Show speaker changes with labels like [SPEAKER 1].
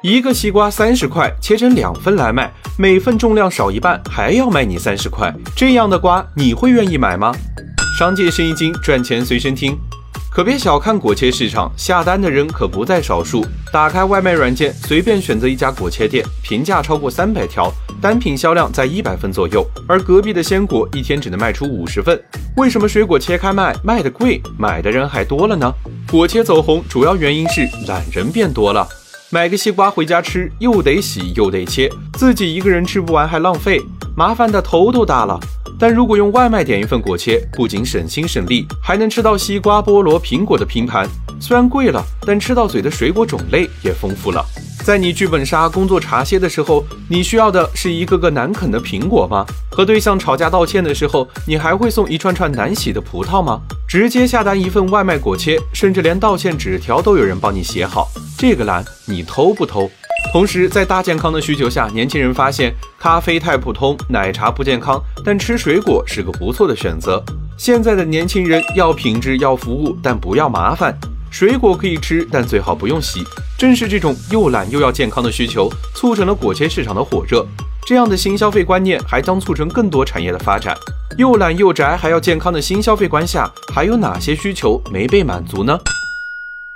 [SPEAKER 1] 一个西瓜三十块，切成两份来卖，每份重量少一半，还要卖你三十块，这样的瓜你会愿意买吗？商界生意经，赚钱随身听。可别小看果切市场，下单的人可不在少数。打开外卖软件，随便选择一家果切店，评价超过三百条，单品销量在一百份左右。而隔壁的鲜果一天只能卖出五十份。为什么水果切开卖卖的贵，买的人还多了呢？果切走红，主要原因是懒人变多了。买个西瓜回家吃，又得洗又得切，自己一个人吃不完还浪费，麻烦的头都大了。但如果用外卖点一份果切，不仅省心省力，还能吃到西瓜、菠萝、苹果的拼盘。虽然贵了，但吃到嘴的水果种类也丰富了。在你剧本杀工作茶歇的时候，你需要的是一个个难啃的苹果吗？和对象吵架道歉的时候，你还会送一串串难洗的葡萄吗？直接下单一份外卖果切，甚至连道歉纸条都有人帮你写好，这个懒你偷不偷？同时，在大健康的需求下，年轻人发现咖啡太普通，奶茶不健康，但吃水果是个不错的选择。现在的年轻人要品质，要服务，但不要麻烦。水果可以吃，但最好不用洗。正是这种又懒又要健康的需求，促成了果切市场的火热。这样的新消费观念还将促成更多产业的发展。又懒又宅还要健康的新消费观下，还有哪些需求没被满足呢？